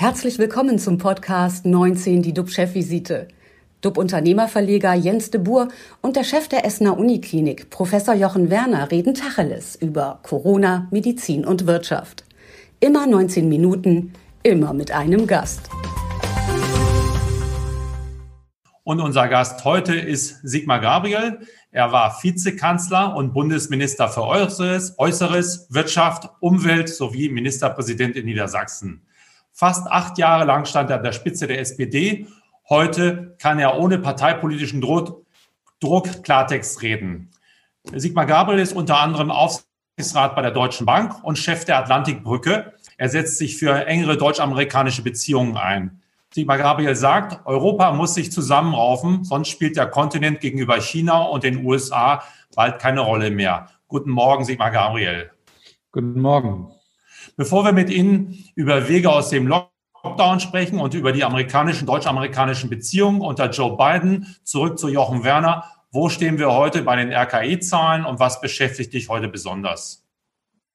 Herzlich willkommen zum Podcast 19, die DUB-Chefvisite. DUB-Unternehmerverleger Jens de Boer und der Chef der Essener Uniklinik, Professor Jochen Werner, reden Tacheles über Corona, Medizin und Wirtschaft. Immer 19 Minuten, immer mit einem Gast. Und unser Gast heute ist Sigmar Gabriel. Er war Vizekanzler und Bundesminister für Äußeres, Äußeres, Wirtschaft, Umwelt sowie Ministerpräsident in Niedersachsen. Fast acht Jahre lang stand er an der Spitze der SPD. Heute kann er ohne parteipolitischen Druck, Druck Klartext reden. Sigmar Gabriel ist unter anderem Aufsichtsrat bei der Deutschen Bank und Chef der Atlantikbrücke. Er setzt sich für engere deutsch-amerikanische Beziehungen ein. Sigmar Gabriel sagt, Europa muss sich zusammenraufen, sonst spielt der Kontinent gegenüber China und den USA bald keine Rolle mehr. Guten Morgen, Sigmar Gabriel. Guten Morgen. Bevor wir mit Ihnen über Wege aus dem Lockdown sprechen und über die amerikanischen, deutsch-amerikanischen Beziehungen unter Joe Biden, zurück zu Jochen Werner. Wo stehen wir heute bei den RKI-Zahlen und was beschäftigt dich heute besonders?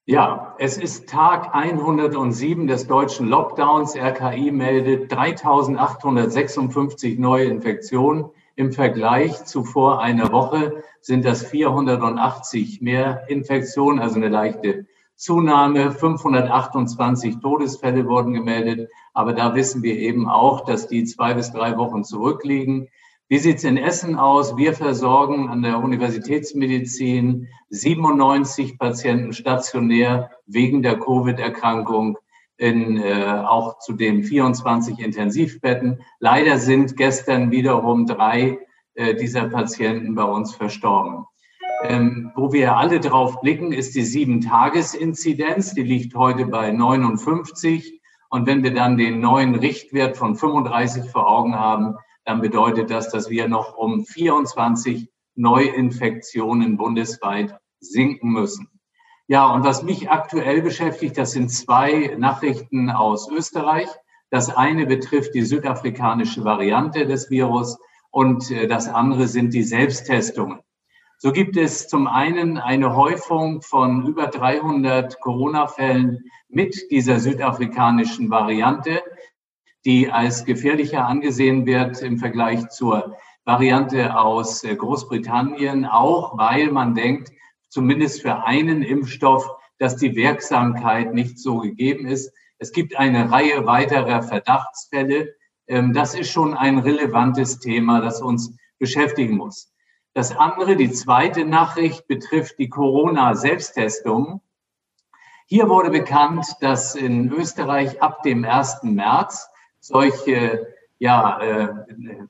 Ja, es ist Tag 107 des deutschen Lockdowns. RKI meldet 3856 neue Infektionen. Im Vergleich zu vor einer Woche sind das 480 mehr Infektionen, also eine leichte Zunahme. 528 Todesfälle wurden gemeldet. Aber da wissen wir eben auch, dass die zwei bis drei Wochen zurückliegen. Wie sieht's in Essen aus? Wir versorgen an der Universitätsmedizin 97 Patienten stationär wegen der Covid-Erkrankung in äh, auch zudem 24 Intensivbetten. Leider sind gestern wiederum drei äh, dieser Patienten bei uns verstorben. Ähm, wo wir alle drauf blicken, ist die Sieben-Tages-Inzidenz. Die liegt heute bei 59. Und wenn wir dann den neuen Richtwert von 35 vor Augen haben, dann bedeutet das, dass wir noch um 24 Neuinfektionen bundesweit sinken müssen. Ja, und was mich aktuell beschäftigt, das sind zwei Nachrichten aus Österreich. Das eine betrifft die südafrikanische Variante des Virus und äh, das andere sind die Selbsttestungen. So gibt es zum einen eine Häufung von über 300 Corona-Fällen mit dieser südafrikanischen Variante die als gefährlicher angesehen wird im Vergleich zur Variante aus äh, Großbritannien, auch weil man denkt, zumindest für einen Impfstoff, dass die Wirksamkeit nicht so gegeben ist. Es gibt eine Reihe weiterer Verdachtsfälle. Ähm, das ist schon ein relevantes Thema, das uns beschäftigen muss. Das andere, die zweite Nachricht, betrifft die Corona-Selbsttestung. Hier wurde bekannt, dass in Österreich ab dem 1. März solche ja, äh,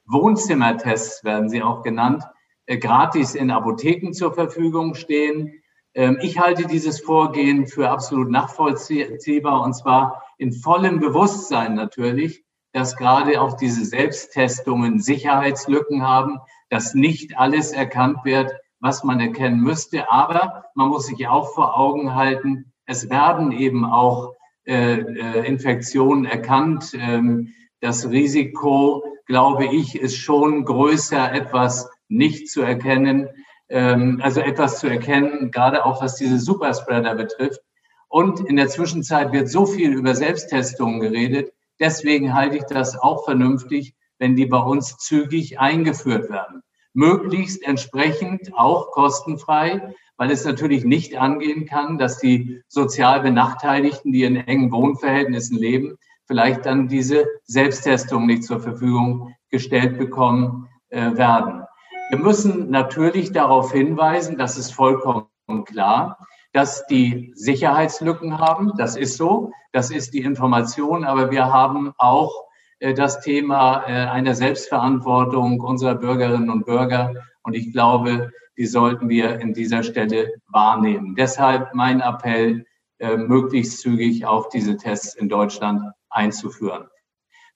Wohnzimmertests werden sie auch genannt, äh, gratis in Apotheken zur Verfügung stehen. Ähm, ich halte dieses Vorgehen für absolut nachvollziehbar und zwar in vollem Bewusstsein natürlich, dass gerade auch diese Selbsttestungen Sicherheitslücken haben, dass nicht alles erkannt wird, was man erkennen müsste. Aber man muss sich auch vor Augen halten, es werden eben auch äh, äh, Infektionen erkannt. Ähm, das Risiko, glaube ich, ist schon größer, etwas nicht zu erkennen, ähm, also etwas zu erkennen, gerade auch was diese Superspreader betrifft. Und in der Zwischenzeit wird so viel über Selbsttestungen geredet. Deswegen halte ich das auch vernünftig, wenn die bei uns zügig eingeführt werden. Möglichst entsprechend auch kostenfrei, weil es natürlich nicht angehen kann, dass die sozial Benachteiligten, die in engen Wohnverhältnissen leben, vielleicht dann diese Selbsttestung nicht zur Verfügung gestellt bekommen äh, werden. Wir müssen natürlich darauf hinweisen, das ist vollkommen klar, dass die Sicherheitslücken haben. Das ist so. Das ist die Information. Aber wir haben auch das Thema äh, einer Selbstverantwortung unserer Bürgerinnen und Bürger. Und ich glaube, die sollten wir in dieser Stelle wahrnehmen. Deshalb mein Appell, äh, möglichst zügig auf diese Tests in Deutschland einzuführen.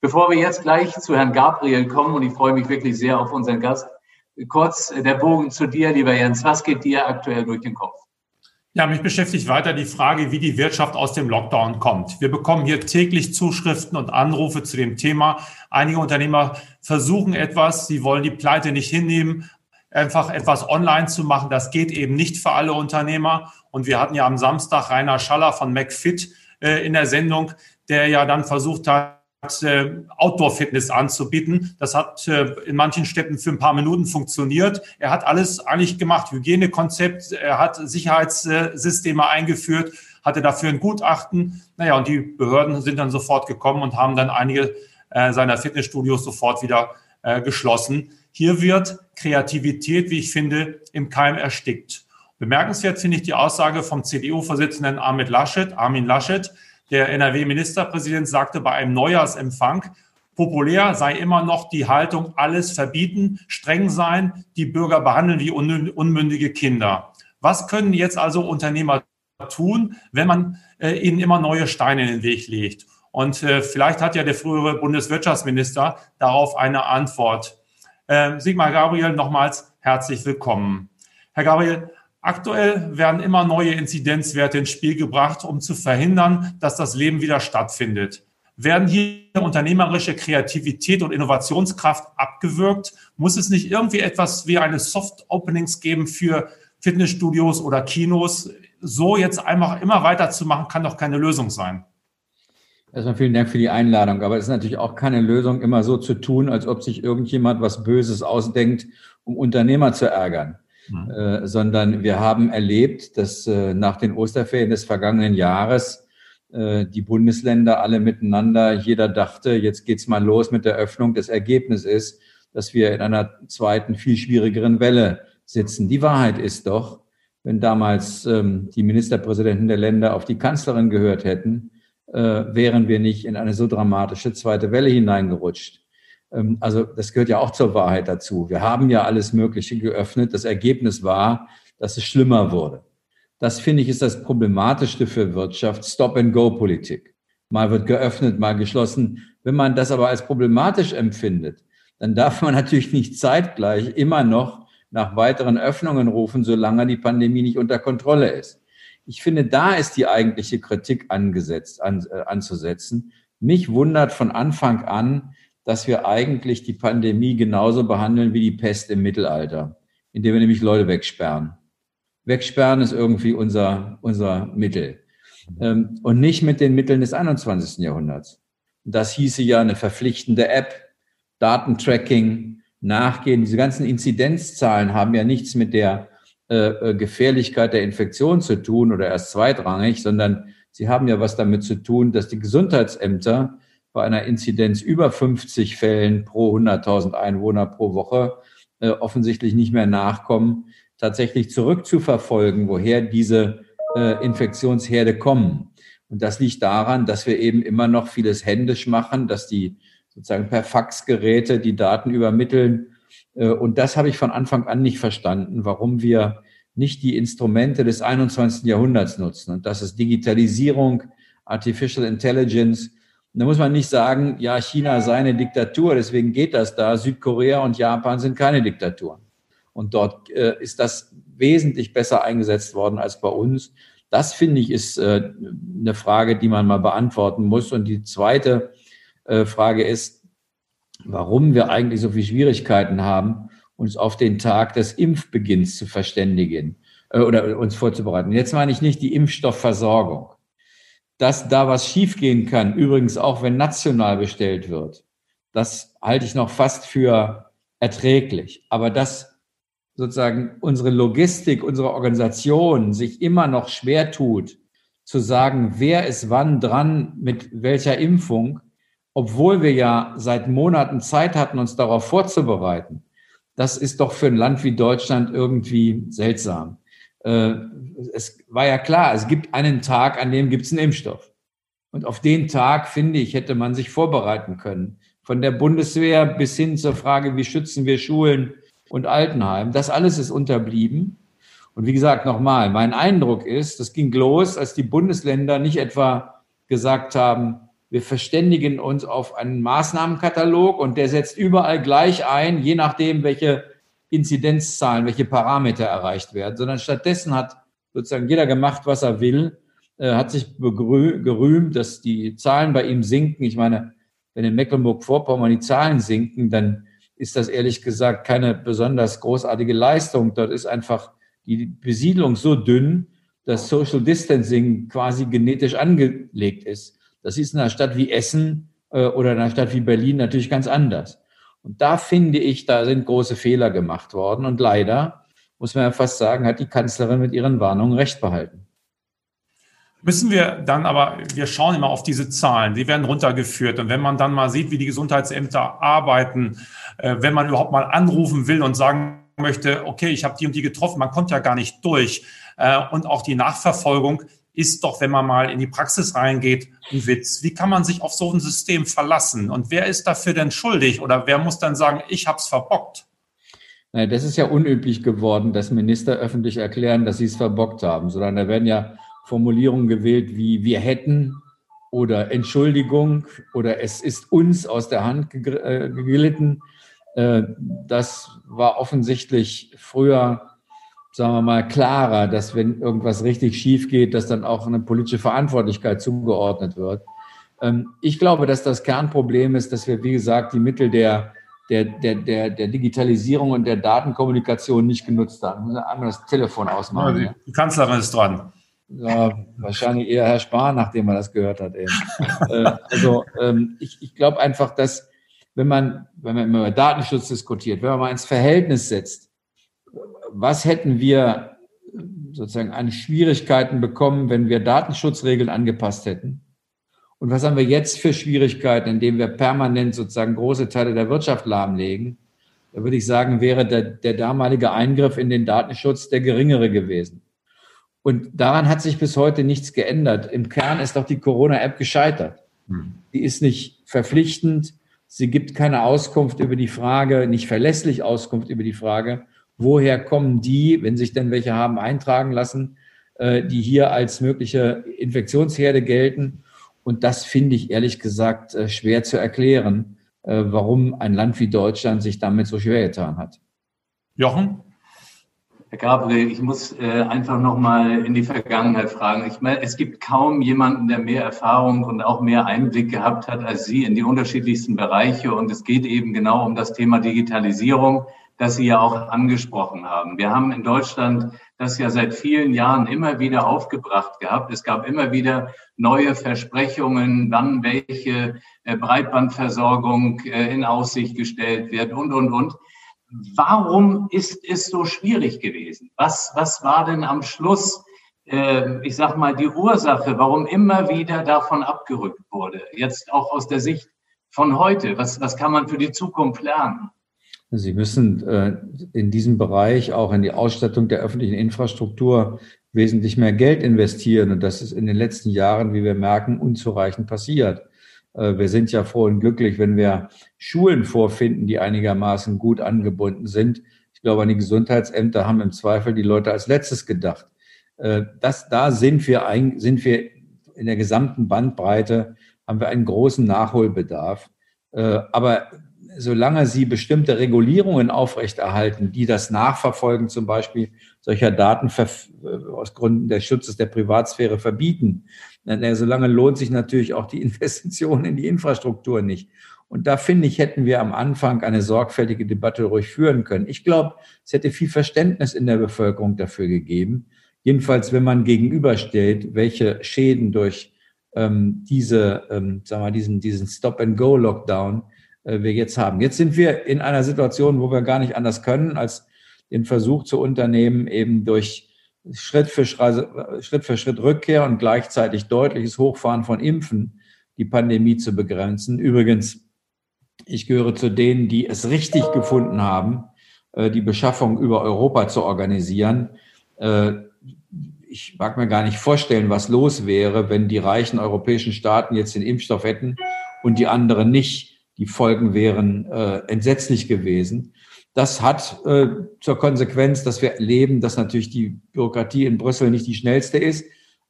Bevor wir jetzt gleich zu Herrn Gabriel kommen, und ich freue mich wirklich sehr auf unseren Gast, kurz der Bogen zu dir, lieber Jens. Was geht dir aktuell durch den Kopf? Ja, mich beschäftigt weiter die Frage, wie die Wirtschaft aus dem Lockdown kommt. Wir bekommen hier täglich Zuschriften und Anrufe zu dem Thema. Einige Unternehmer versuchen etwas, sie wollen die Pleite nicht hinnehmen, einfach etwas online zu machen. Das geht eben nicht für alle Unternehmer. Und wir hatten ja am Samstag Rainer Schaller von McFit äh, in der Sendung, der ja dann versucht hat, Outdoor-Fitness anzubieten. Das hat äh, in manchen Städten für ein paar Minuten funktioniert. Er hat alles eigentlich gemacht, Hygienekonzept, er hat Sicherheitssysteme eingeführt, hatte dafür ein Gutachten. Naja, und die Behörden sind dann sofort gekommen und haben dann einige äh, seiner Fitnessstudios sofort wieder geschlossen. Hier wird Kreativität, wie ich finde, im Keim erstickt. Bemerkenswert finde ich die Aussage vom CDU-Vorsitzenden Armin Laschet, Armin Laschet, der NRW-Ministerpräsident sagte bei einem Neujahrsempfang, populär sei immer noch die Haltung, alles verbieten, streng sein, die Bürger behandeln wie unmündige Kinder. Was können jetzt also Unternehmer tun, wenn man äh, ihnen immer neue Steine in den Weg legt? Und äh, vielleicht hat ja der frühere Bundeswirtschaftsminister darauf eine Antwort. Äh, Sigmar Gabriel, nochmals herzlich willkommen. Herr Gabriel, Aktuell werden immer neue Inzidenzwerte ins Spiel gebracht, um zu verhindern, dass das Leben wieder stattfindet. Werden hier unternehmerische Kreativität und Innovationskraft abgewürgt? Muss es nicht irgendwie etwas wie eine Soft Openings geben für Fitnessstudios oder Kinos? So jetzt einfach immer weiterzumachen, kann doch keine Lösung sein. Erstmal vielen Dank für die Einladung. Aber es ist natürlich auch keine Lösung, immer so zu tun, als ob sich irgendjemand was Böses ausdenkt, um Unternehmer zu ärgern. Mhm. Äh, sondern wir haben erlebt, dass äh, nach den Osterferien des vergangenen Jahres äh, die Bundesländer alle miteinander, jeder dachte, jetzt geht's mal los mit der Öffnung. Das Ergebnis ist, dass wir in einer zweiten, viel schwierigeren Welle sitzen. Die Wahrheit ist doch, wenn damals ähm, die Ministerpräsidenten der Länder auf die Kanzlerin gehört hätten, äh, wären wir nicht in eine so dramatische zweite Welle hineingerutscht. Ähm, also das gehört ja auch zur Wahrheit dazu. Wir haben ja alles Mögliche geöffnet. Das Ergebnis war, dass es schlimmer wurde. Das finde ich ist das Problematischste für Wirtschaft. Stop-and-Go-Politik. Mal wird geöffnet, mal geschlossen. Wenn man das aber als problematisch empfindet, dann darf man natürlich nicht zeitgleich immer noch nach weiteren Öffnungen rufen, solange die Pandemie nicht unter Kontrolle ist. Ich finde, da ist die eigentliche Kritik angesetzt, an, äh, anzusetzen. Mich wundert von Anfang an, dass wir eigentlich die Pandemie genauso behandeln wie die Pest im Mittelalter, indem wir nämlich Leute wegsperren. Wegsperren ist irgendwie unser, unser Mittel. Ähm, und nicht mit den Mitteln des 21. Jahrhunderts. Das hieße ja eine verpflichtende App, Datentracking, Nachgehen. Diese ganzen Inzidenzzahlen haben ja nichts mit der äh, äh, Gefährlichkeit der Infektion zu tun oder erst zweitrangig, sondern sie haben ja was damit zu tun, dass die Gesundheitsämter bei einer Inzidenz über 50 Fällen pro 100.000 Einwohner pro Woche äh, offensichtlich nicht mehr nachkommen, tatsächlich zurückzuverfolgen, woher diese äh, Infektionsherde kommen. Und das liegt daran, dass wir eben immer noch vieles händisch machen, dass die sozusagen per Faxgeräte die Daten übermitteln. Äh, und das habe ich von Anfang an nicht verstanden, warum wir nicht die Instrumente des 21. Jahrhunderts nutzen. Und das ist Digitalisierung, Artificial Intelligence, da muss man nicht sagen, ja, China sei eine Diktatur, deswegen geht das da. Südkorea und Japan sind keine Diktaturen. Und dort äh, ist das wesentlich besser eingesetzt worden als bei uns. Das finde ich ist äh, eine Frage, die man mal beantworten muss. Und die zweite äh, Frage ist, warum wir eigentlich so viele Schwierigkeiten haben, uns auf den Tag des Impfbeginns zu verständigen äh, oder uns vorzubereiten. Jetzt meine ich nicht die Impfstoffversorgung dass da was schiefgehen kann, übrigens auch wenn national bestellt wird, das halte ich noch fast für erträglich. Aber dass sozusagen unsere Logistik, unsere Organisation sich immer noch schwer tut, zu sagen, wer ist wann dran mit welcher Impfung, obwohl wir ja seit Monaten Zeit hatten, uns darauf vorzubereiten, das ist doch für ein Land wie Deutschland irgendwie seltsam. Äh, es war ja klar, es gibt einen Tag, an dem gibt es einen Impfstoff. Und auf den Tag, finde ich, hätte man sich vorbereiten können. Von der Bundeswehr bis hin zur Frage, wie schützen wir Schulen und Altenheim. Das alles ist unterblieben. Und wie gesagt, nochmal, mein Eindruck ist, das ging los, als die Bundesländer nicht etwa gesagt haben, wir verständigen uns auf einen Maßnahmenkatalog und der setzt überall gleich ein, je nachdem, welche Inzidenzzahlen, welche Parameter erreicht werden, sondern stattdessen hat sozusagen jeder gemacht, was er will, äh, hat sich gerühmt, dass die Zahlen bei ihm sinken. Ich meine, wenn in Mecklenburg-Vorpommern die Zahlen sinken, dann ist das ehrlich gesagt keine besonders großartige Leistung. Dort ist einfach die Besiedlung so dünn, dass Social Distancing quasi genetisch angelegt ist. Das ist in einer Stadt wie Essen äh, oder in einer Stadt wie Berlin natürlich ganz anders. Und da finde ich, da sind große Fehler gemacht worden. Und leider, muss man ja fast sagen, hat die Kanzlerin mit ihren Warnungen recht behalten. Müssen wir dann aber, wir schauen immer auf diese Zahlen, die werden runtergeführt. Und wenn man dann mal sieht, wie die Gesundheitsämter arbeiten, äh, wenn man überhaupt mal anrufen will und sagen möchte, okay, ich habe die und die getroffen, man kommt ja gar nicht durch. Äh, und auch die Nachverfolgung ist doch, wenn man mal in die Praxis reingeht, ein Witz. Wie kann man sich auf so ein System verlassen? Und wer ist dafür denn schuldig? Oder wer muss dann sagen, ich habe es verbockt? Das ist ja unüblich geworden, dass Minister öffentlich erklären, dass sie es verbockt haben, sondern da werden ja Formulierungen gewählt wie wir hätten oder Entschuldigung oder es ist uns aus der Hand äh, geglitten. Äh, das war offensichtlich früher sagen wir mal, klarer, dass wenn irgendwas richtig schief geht, dass dann auch eine politische Verantwortlichkeit zugeordnet wird. Ähm, ich glaube, dass das Kernproblem ist, dass wir, wie gesagt, die Mittel der, der, der, der, der Digitalisierung und der Datenkommunikation nicht genutzt haben. Einmal das Telefon ausmachen. Ja, die Kanzlerin ist dran. Ja, wahrscheinlich eher Herr Spahn, nachdem er das gehört hat. Eben. Äh, also ähm, ich, ich glaube einfach, dass wenn man, wenn man über Datenschutz diskutiert, wenn man mal ins Verhältnis setzt, was hätten wir sozusagen an Schwierigkeiten bekommen, wenn wir Datenschutzregeln angepasst hätten? Und was haben wir jetzt für Schwierigkeiten, indem wir permanent sozusagen große Teile der Wirtschaft lahmlegen? Da würde ich sagen, wäre der, der damalige Eingriff in den Datenschutz der geringere gewesen. Und daran hat sich bis heute nichts geändert. Im Kern ist doch die Corona-App gescheitert. Hm. Die ist nicht verpflichtend. Sie gibt keine Auskunft über die Frage, nicht verlässlich Auskunft über die Frage, woher kommen die, wenn sich denn welche haben eintragen lassen, äh, die hier als mögliche Infektionsherde gelten. Und das finde ich ehrlich gesagt äh, schwer zu erklären, äh, warum ein Land wie Deutschland sich damit so schwer getan hat. Jochen? Herr Gabriel, ich muss äh, einfach nochmal in die Vergangenheit fragen. Ich meine, es gibt kaum jemanden, der mehr Erfahrung und auch mehr Einblick gehabt hat als Sie in die unterschiedlichsten Bereiche. Und es geht eben genau um das Thema Digitalisierung das Sie ja auch angesprochen haben. Wir haben in Deutschland das ja seit vielen Jahren immer wieder aufgebracht gehabt. Es gab immer wieder neue Versprechungen, wann welche äh, Breitbandversorgung äh, in Aussicht gestellt wird und, und, und. Warum ist es so schwierig gewesen? Was, was war denn am Schluss, äh, ich sag mal, die Ursache, warum immer wieder davon abgerückt wurde? Jetzt auch aus der Sicht von heute. Was, was kann man für die Zukunft lernen? Sie müssen äh, in diesem Bereich auch in die Ausstattung der öffentlichen Infrastruktur wesentlich mehr Geld investieren. Und das ist in den letzten Jahren, wie wir merken, unzureichend passiert. Äh, wir sind ja froh und glücklich, wenn wir Schulen vorfinden, die einigermaßen gut angebunden sind. Ich glaube, an die Gesundheitsämter haben im Zweifel die Leute als letztes gedacht. Äh, das, da sind wir, ein, sind wir in der gesamten Bandbreite, haben wir einen großen Nachholbedarf. Äh, aber solange sie bestimmte Regulierungen aufrechterhalten, die das Nachverfolgen zum Beispiel solcher Daten aus Gründen des Schutzes der Privatsphäre verbieten, dann, solange lohnt sich natürlich auch die Investition in die Infrastruktur nicht. Und da finde ich, hätten wir am Anfang eine sorgfältige Debatte ruhig führen können. Ich glaube, es hätte viel Verständnis in der Bevölkerung dafür gegeben. Jedenfalls, wenn man gegenüberstellt, welche Schäden durch ähm, diese, ähm, sagen wir, diesen, diesen Stop-and-Go-Lockdown äh, wir jetzt haben. Jetzt sind wir in einer Situation, wo wir gar nicht anders können, als den Versuch zu unternehmen, eben durch Schritt für Schritt, Schritt für Schritt Rückkehr und gleichzeitig deutliches Hochfahren von Impfen die Pandemie zu begrenzen. Übrigens, ich gehöre zu denen, die es richtig gefunden haben, äh, die Beschaffung über Europa zu organisieren. Äh, ich mag mir gar nicht vorstellen, was los wäre, wenn die reichen europäischen Staaten jetzt den Impfstoff hätten und die anderen nicht die Folgen wären äh, entsetzlich gewesen. Das hat äh, zur Konsequenz, dass wir erleben, dass natürlich die Bürokratie in Brüssel nicht die schnellste ist.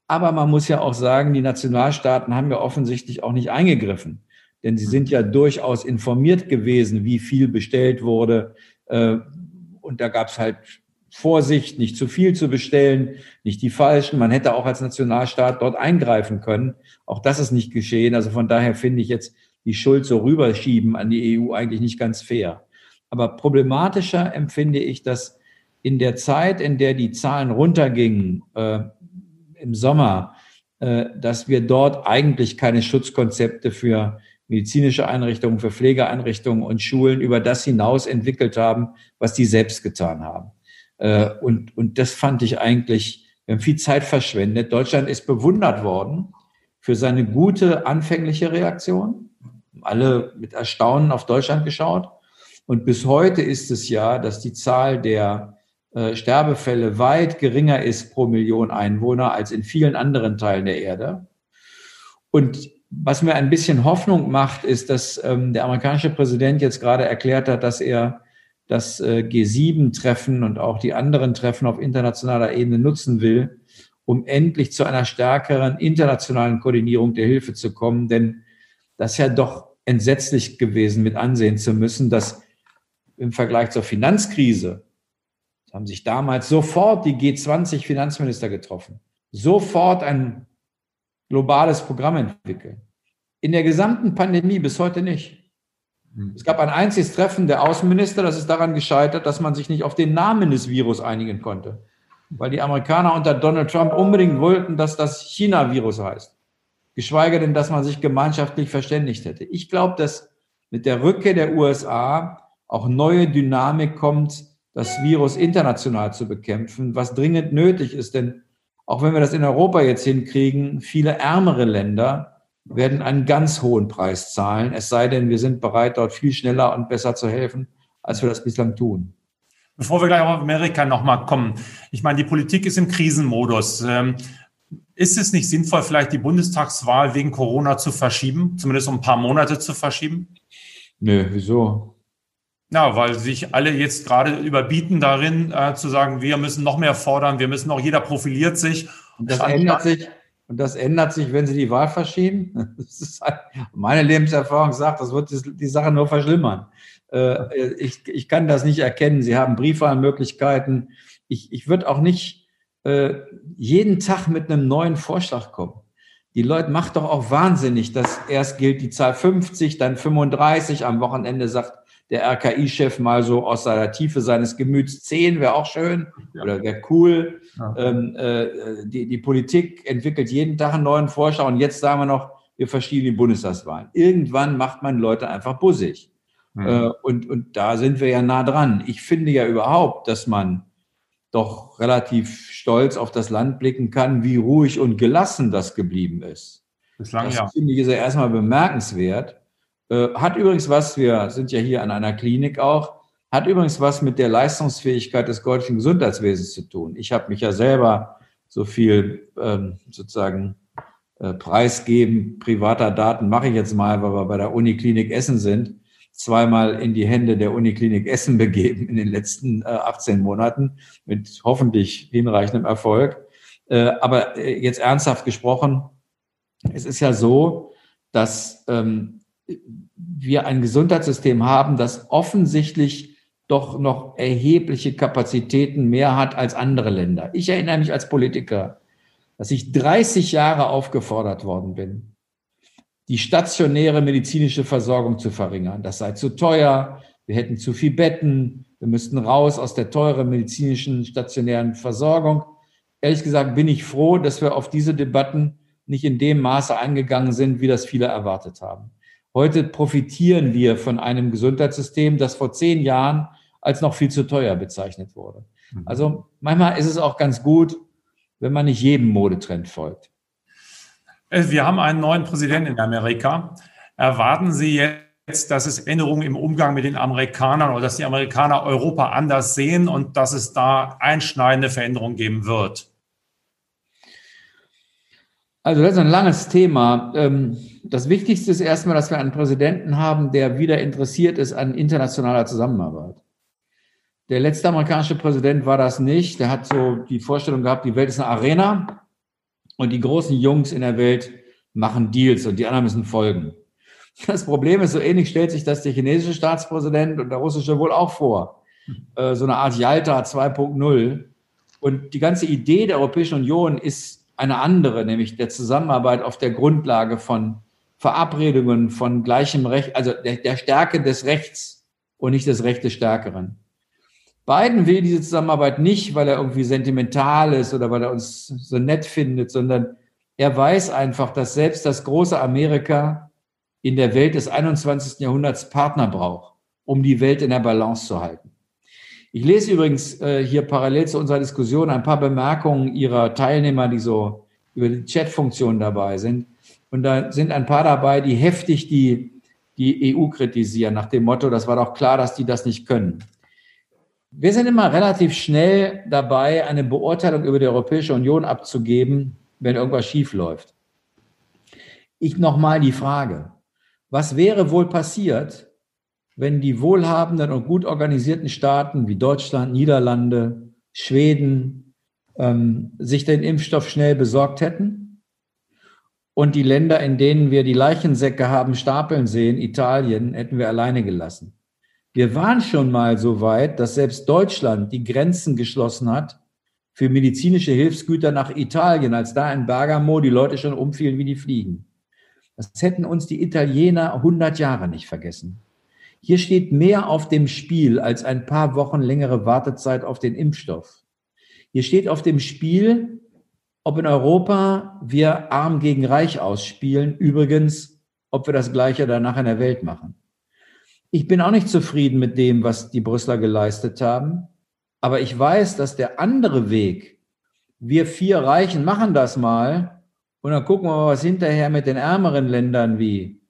Aber man muss ja auch sagen, die Nationalstaaten haben ja offensichtlich auch nicht eingegriffen. Denn sie sind ja durchaus informiert gewesen, wie viel bestellt wurde. Äh, und da gab es halt Vorsicht, nicht zu viel zu bestellen, nicht die falschen. Man hätte auch als Nationalstaat dort eingreifen können. Auch das ist nicht geschehen. Also von daher finde ich jetzt die Schuld so rüberschieben an die EU eigentlich nicht ganz fair. Aber problematischer empfinde ich, dass in der Zeit, in der die Zahlen runtergingen, äh, im Sommer, äh, dass wir dort eigentlich keine Schutzkonzepte für medizinische Einrichtungen, für Pflegeeinrichtungen und Schulen über das hinaus entwickelt haben, was die selbst getan haben. Äh, und, und das fand ich eigentlich, wir haben viel Zeit verschwendet. Deutschland ist bewundert worden für seine gute anfängliche Reaktion. Alle mit Erstaunen auf Deutschland geschaut. Und bis heute ist es ja, dass die Zahl der äh, Sterbefälle weit geringer ist pro Million Einwohner als in vielen anderen Teilen der Erde. Und was mir ein bisschen Hoffnung macht, ist, dass ähm, der amerikanische Präsident jetzt gerade erklärt hat, dass er das äh, G7-Treffen und auch die anderen Treffen auf internationaler Ebene nutzen will, um endlich zu einer stärkeren internationalen Koordinierung der Hilfe zu kommen. Denn das ist ja doch entsetzlich gewesen, mit ansehen zu müssen, dass im Vergleich zur Finanzkrise haben sich damals sofort die G20-Finanzminister getroffen, sofort ein globales Programm entwickeln. In der gesamten Pandemie bis heute nicht. Hm. Es gab ein einziges Treffen der Außenminister, das ist daran gescheitert, dass man sich nicht auf den Namen des Virus einigen konnte. Weil die Amerikaner unter Donald Trump unbedingt wollten, dass das China-Virus heißt. Geschweige denn, dass man sich gemeinschaftlich verständigt hätte. Ich glaube, dass mit der Rückkehr der USA auch neue Dynamik kommt, das Virus international zu bekämpfen, was dringend nötig ist. Denn auch wenn wir das in Europa jetzt hinkriegen, viele ärmere Länder werden einen ganz hohen Preis zahlen, es sei denn, wir sind bereit, dort viel schneller und besser zu helfen, als wir das bislang tun. Bevor wir gleich auf Amerika nochmal kommen. Ich meine, die Politik ist im Krisenmodus. Ist es nicht sinnvoll, vielleicht die Bundestagswahl wegen Corona zu verschieben, zumindest um ein paar Monate zu verschieben? Nö, wieso? Ja, weil sich alle jetzt gerade überbieten darin, äh, zu sagen, wir müssen noch mehr fordern, wir müssen noch, jeder profiliert sich. Und das ändert sich, und das ändert sich, wenn Sie die Wahl verschieben. Halt, meine Lebenserfahrung sagt, das wird die Sache nur verschlimmern. Äh, ich, ich kann das nicht erkennen. Sie haben Briefwahlmöglichkeiten. Ich, ich würde auch nicht äh, jeden Tag mit einem neuen Vorschlag kommen. Die Leute macht doch auch wahnsinnig, dass erst gilt die Zahl 50, dann 35, am Wochenende sagt der RKI-Chef mal so aus seiner Tiefe seines Gemüts 10 wäre auch schön ja. oder wäre cool. Ja. Ähm, äh, die, die Politik entwickelt jeden Tag einen neuen Vorschlag und jetzt sagen wir noch, wir verschieben die Bundestagswahlen. Irgendwann macht man Leute einfach bussig. Mhm. Äh, und, und da sind wir ja nah dran. Ich finde ja überhaupt, dass man doch relativ stolz auf das Land blicken kann, wie ruhig und gelassen das geblieben ist. Bislang, das ja. finde ich ist ja erstmal bemerkenswert. Äh, hat übrigens was, wir sind ja hier an einer Klinik auch, hat übrigens was mit der Leistungsfähigkeit des deutschen Gesundheitswesens zu tun. Ich habe mich ja selber so viel ähm, sozusagen äh, preisgeben privater Daten mache ich jetzt mal, weil wir bei der Uniklinik Essen sind, zweimal in die Hände der Uniklinik Essen begeben in den letzten äh, 18 Monaten mit hoffentlich hinreichendem Erfolg. Äh, aber äh, jetzt ernsthaft gesprochen, es ist ja so, dass ähm, wir ein Gesundheitssystem haben, das offensichtlich doch noch erhebliche Kapazitäten mehr hat als andere Länder. Ich erinnere mich als Politiker, dass ich 30 Jahre aufgefordert worden bin, die stationäre medizinische Versorgung zu verringern. Das sei zu teuer, wir hätten zu viel Betten, wir müssten raus aus der teuren medizinischen stationären Versorgung. Ehrlich gesagt bin ich froh, dass wir auf diese Debatten nicht in dem Maße eingegangen sind, wie das viele erwartet haben. Heute profitieren wir von einem Gesundheitssystem, das vor zehn Jahren als noch viel zu teuer bezeichnet wurde. Mhm. Also manchmal ist es auch ganz gut, wenn man nicht jedem Modetrend folgt. Äh, wir haben einen neuen Präsidenten in Amerika. Erwarten Sie jetzt, dass es Änderungen im Umgang mit den Amerikanern oder dass die Amerikaner Europa anders sehen und dass es da einschneidende Veränderungen geben wird? Also das ist ein langes Thema. Ähm, das Wichtigste ist erstmal, dass wir einen Präsidenten haben, der wieder interessiert ist an internationaler Zusammenarbeit. Der letzte amerikanische Präsident war das nicht. Der hat so die Vorstellung gehabt, die Welt ist eine Arena und die großen Jungs in der Welt machen Deals und die anderen müssen folgen. Das Problem ist, so ähnlich stellt sich das der chinesische Staatspräsident und der russische wohl auch vor. Äh, so eine Art Yalta 2.0. Und die ganze Idee der Europäischen Union ist eine andere, nämlich der Zusammenarbeit auf der Grundlage von Verabredungen, von gleichem Recht, also der, der Stärke des Rechts und nicht des Recht des Stärkeren. Biden will diese Zusammenarbeit nicht, weil er irgendwie sentimental ist oder weil er uns so nett findet, sondern er weiß einfach, dass selbst das große Amerika in der Welt des 21. Jahrhunderts Partner braucht, um die Welt in der Balance zu halten. Ich lese übrigens äh, hier parallel zu unserer Diskussion ein paar Bemerkungen Ihrer Teilnehmer, die so über die Chatfunktion dabei sind. Und da sind ein paar dabei, die heftig die, die EU kritisieren, nach dem Motto, das war doch klar, dass die das nicht können. Wir sind immer relativ schnell dabei, eine Beurteilung über die Europäische Union abzugeben, wenn irgendwas schief läuft. Ich nochmal die Frage, was wäre wohl passiert, wenn die wohlhabenden und gut organisierten Staaten wie Deutschland, Niederlande, Schweden ähm, sich den Impfstoff schnell besorgt hätten und die Länder, in denen wir die Leichensäcke haben stapeln sehen, Italien, hätten wir alleine gelassen. Wir waren schon mal so weit, dass selbst Deutschland die Grenzen geschlossen hat für medizinische Hilfsgüter nach Italien, als da in Bergamo die Leute schon umfielen wie die Fliegen. Das hätten uns die Italiener 100 Jahre nicht vergessen. Hier steht mehr auf dem Spiel als ein paar Wochen längere Wartezeit auf den Impfstoff. Hier steht auf dem Spiel, ob in Europa wir arm gegen reich ausspielen. Übrigens, ob wir das Gleiche danach in der Welt machen. Ich bin auch nicht zufrieden mit dem, was die Brüsseler geleistet haben. Aber ich weiß, dass der andere Weg, wir vier Reichen machen das mal und dann gucken wir mal, was hinterher mit den ärmeren Ländern wie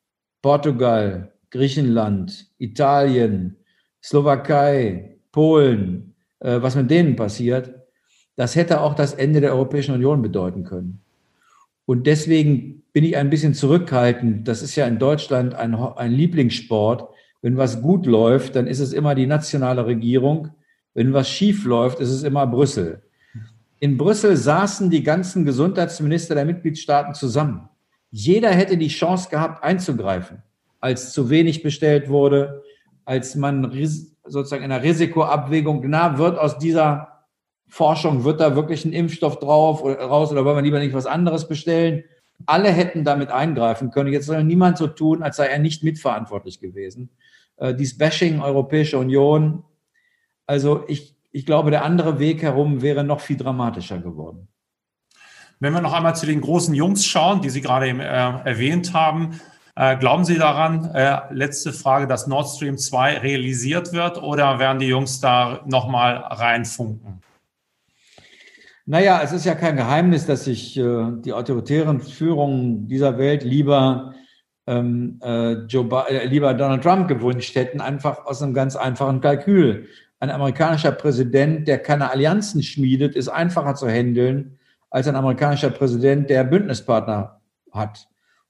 Portugal, Griechenland, Italien, Slowakei, Polen, äh, was mit denen passiert, das hätte auch das Ende der Europäischen Union bedeuten können. Und deswegen bin ich ein bisschen zurückhaltend. Das ist ja in Deutschland ein, ein Lieblingssport. Wenn was gut läuft, dann ist es immer die nationale Regierung. Wenn was schief läuft, ist es immer Brüssel. In Brüssel saßen die ganzen Gesundheitsminister der Mitgliedstaaten zusammen. Jeder hätte die Chance gehabt, einzugreifen, als zu wenig bestellt wurde, als man sozusagen in der Risikoabwägung, na, wird aus dieser Forschung, wird da wirklich ein Impfstoff drauf oder raus oder wollen wir lieber nicht was anderes bestellen? Alle hätten damit eingreifen können. Jetzt soll niemand so tun, als sei er nicht mitverantwortlich gewesen. Äh, dies Bashing Europäische Union. Also ich, ich glaube, der andere Weg herum wäre noch viel dramatischer geworden. Wenn wir noch einmal zu den großen Jungs schauen, die Sie gerade eben, äh, erwähnt haben, äh, glauben Sie daran, äh, letzte Frage, dass Nord Stream 2 realisiert wird oder werden die Jungs da nochmal reinfunken? Naja, es ist ja kein Geheimnis, dass sich äh, die autoritären Führungen dieser Welt lieber, ähm, äh, äh, lieber Donald Trump gewünscht hätten, einfach aus einem ganz einfachen Kalkül ein amerikanischer Präsident, der keine Allianzen schmiedet, ist einfacher zu handeln als ein amerikanischer Präsident, der Bündnispartner hat.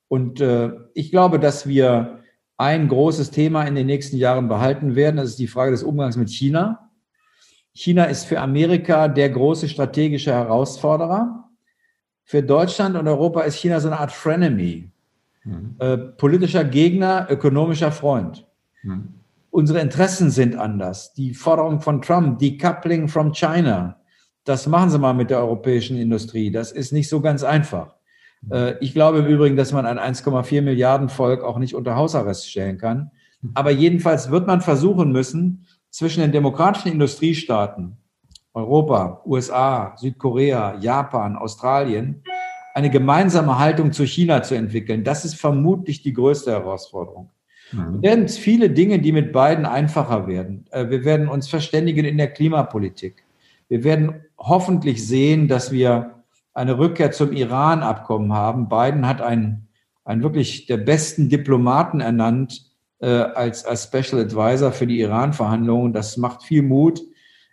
Und äh, ich glaube, dass wir ein großes Thema in den nächsten Jahren behalten werden. Das ist die Frage des Umgangs mit China. China ist für Amerika der große strategische Herausforderer. Für Deutschland und Europa ist China so eine Art Frenemy. Mhm. Äh, politischer Gegner, ökonomischer Freund. Mhm. Unsere Interessen sind anders. Die Forderung von Trump, Decoupling from China, das machen Sie mal mit der europäischen Industrie. Das ist nicht so ganz einfach. Äh, ich glaube im Übrigen, dass man ein 1,4 Milliarden Volk auch nicht unter Hausarrest stellen kann. Aber jedenfalls wird man versuchen müssen, zwischen den demokratischen Industriestaaten, Europa, USA, Südkorea, Japan, Australien, eine gemeinsame Haltung zu China zu entwickeln. Das ist vermutlich die größte Herausforderung. Mhm. Wir werden viele Dinge, die mit beiden einfacher werden. Äh, wir werden uns verständigen in der Klimapolitik. Wir werden hoffentlich sehen, dass wir eine Rückkehr zum Iran-Abkommen haben. Biden hat einen, einen wirklich der besten Diplomaten ernannt äh, als, als Special Advisor für die Iran-Verhandlungen. Das macht viel Mut.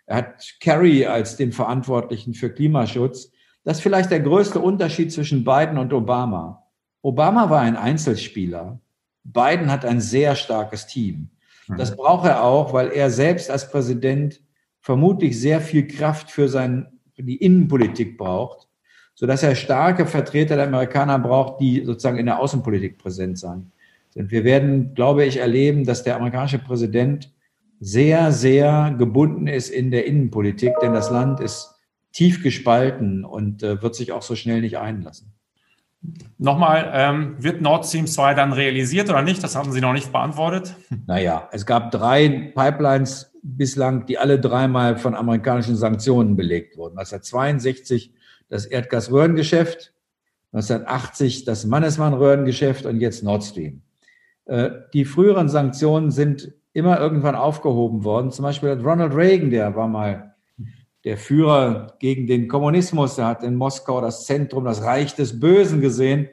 Er hat Kerry als den Verantwortlichen für Klimaschutz. Das ist vielleicht der größte Unterschied zwischen Biden und Obama. Obama war ein Einzelspieler. Biden hat ein sehr starkes Team. Das mhm. braucht er auch, weil er selbst als Präsident vermutlich sehr viel Kraft für, sein, für die Innenpolitik braucht, sodass er starke Vertreter der Amerikaner braucht, die sozusagen in der Außenpolitik präsent sein. Und wir werden, glaube ich, erleben, dass der amerikanische Präsident sehr, sehr gebunden ist in der Innenpolitik, denn das Land ist tief gespalten und äh, wird sich auch so schnell nicht einlassen. Nochmal, ähm, wird Nord Stream 2 dann realisiert oder nicht? Das haben Sie noch nicht beantwortet. Naja, es gab drei Pipelines bislang, die alle dreimal von amerikanischen Sanktionen belegt wurden. 1962 das Erdgasröhrengeschäft, 1980 das Mannesmann-Röhrengeschäft und jetzt Nord Stream. Äh, die früheren Sanktionen sind immer irgendwann aufgehoben worden. Zum Beispiel hat Ronald Reagan, der war mal der Führer gegen den Kommunismus, der hat in Moskau das Zentrum, das Reich des Bösen gesehen.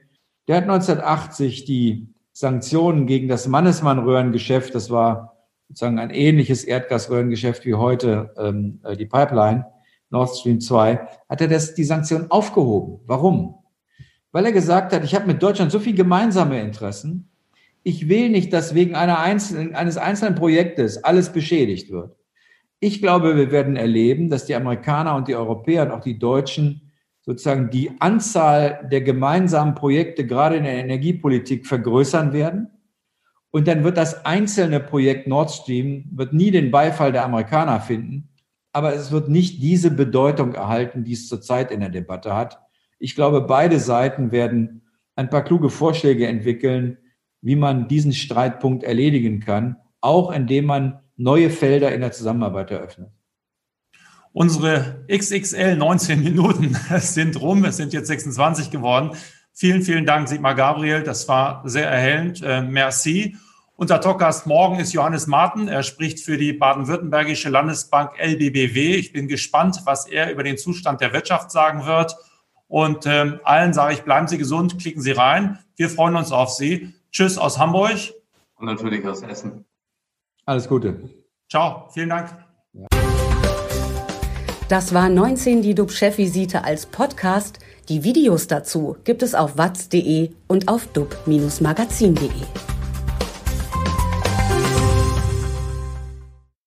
Der hat 1980 die Sanktionen gegen das Mannesmann-Röhrengeschäft, das war sozusagen ein ähnliches Erdgasröhrengeschäft wie heute ähm, äh, die Pipeline, Nord Stream 2, hat er das, die Sanktionen aufgehoben. Warum? Weil er gesagt hat, ich habe mit Deutschland so viel gemeinsame Interessen, ich will nicht, dass wegen einer einzelnen, eines einzelnen Projektes alles beschädigt wird. Ich glaube, wir werden erleben, dass die Amerikaner und die Europäer und auch die Deutschen sozusagen die Anzahl der gemeinsamen Projekte gerade in der Energiepolitik vergrößern werden. Und dann wird das einzelne Projekt Nord Stream wird nie den Beifall der Amerikaner finden, aber es wird nicht diese Bedeutung erhalten, die es zurzeit in der Debatte hat. Ich glaube, beide Seiten werden ein paar kluge Vorschläge entwickeln, wie man diesen Streitpunkt erledigen kann, auch indem man neue Felder in der Zusammenarbeit eröffnet. Unsere XXL 19 Minuten sind rum. Es sind jetzt 26 geworden. Vielen, vielen Dank, Sigmar Gabriel. Das war sehr erhellend. Äh, merci. Unser Talkgast morgen ist Johannes Marten. Er spricht für die baden-württembergische Landesbank LBBW. Ich bin gespannt, was er über den Zustand der Wirtschaft sagen wird. Und ähm, allen sage ich, bleiben Sie gesund, klicken Sie rein. Wir freuen uns auf Sie. Tschüss aus Hamburg. Und natürlich aus Essen. Alles Gute. Ciao, vielen Dank. Ja. Das war 19 die DUB-Chefvisite als Podcast. Die Videos dazu gibt es auf watz.de und auf dub-magazin.de.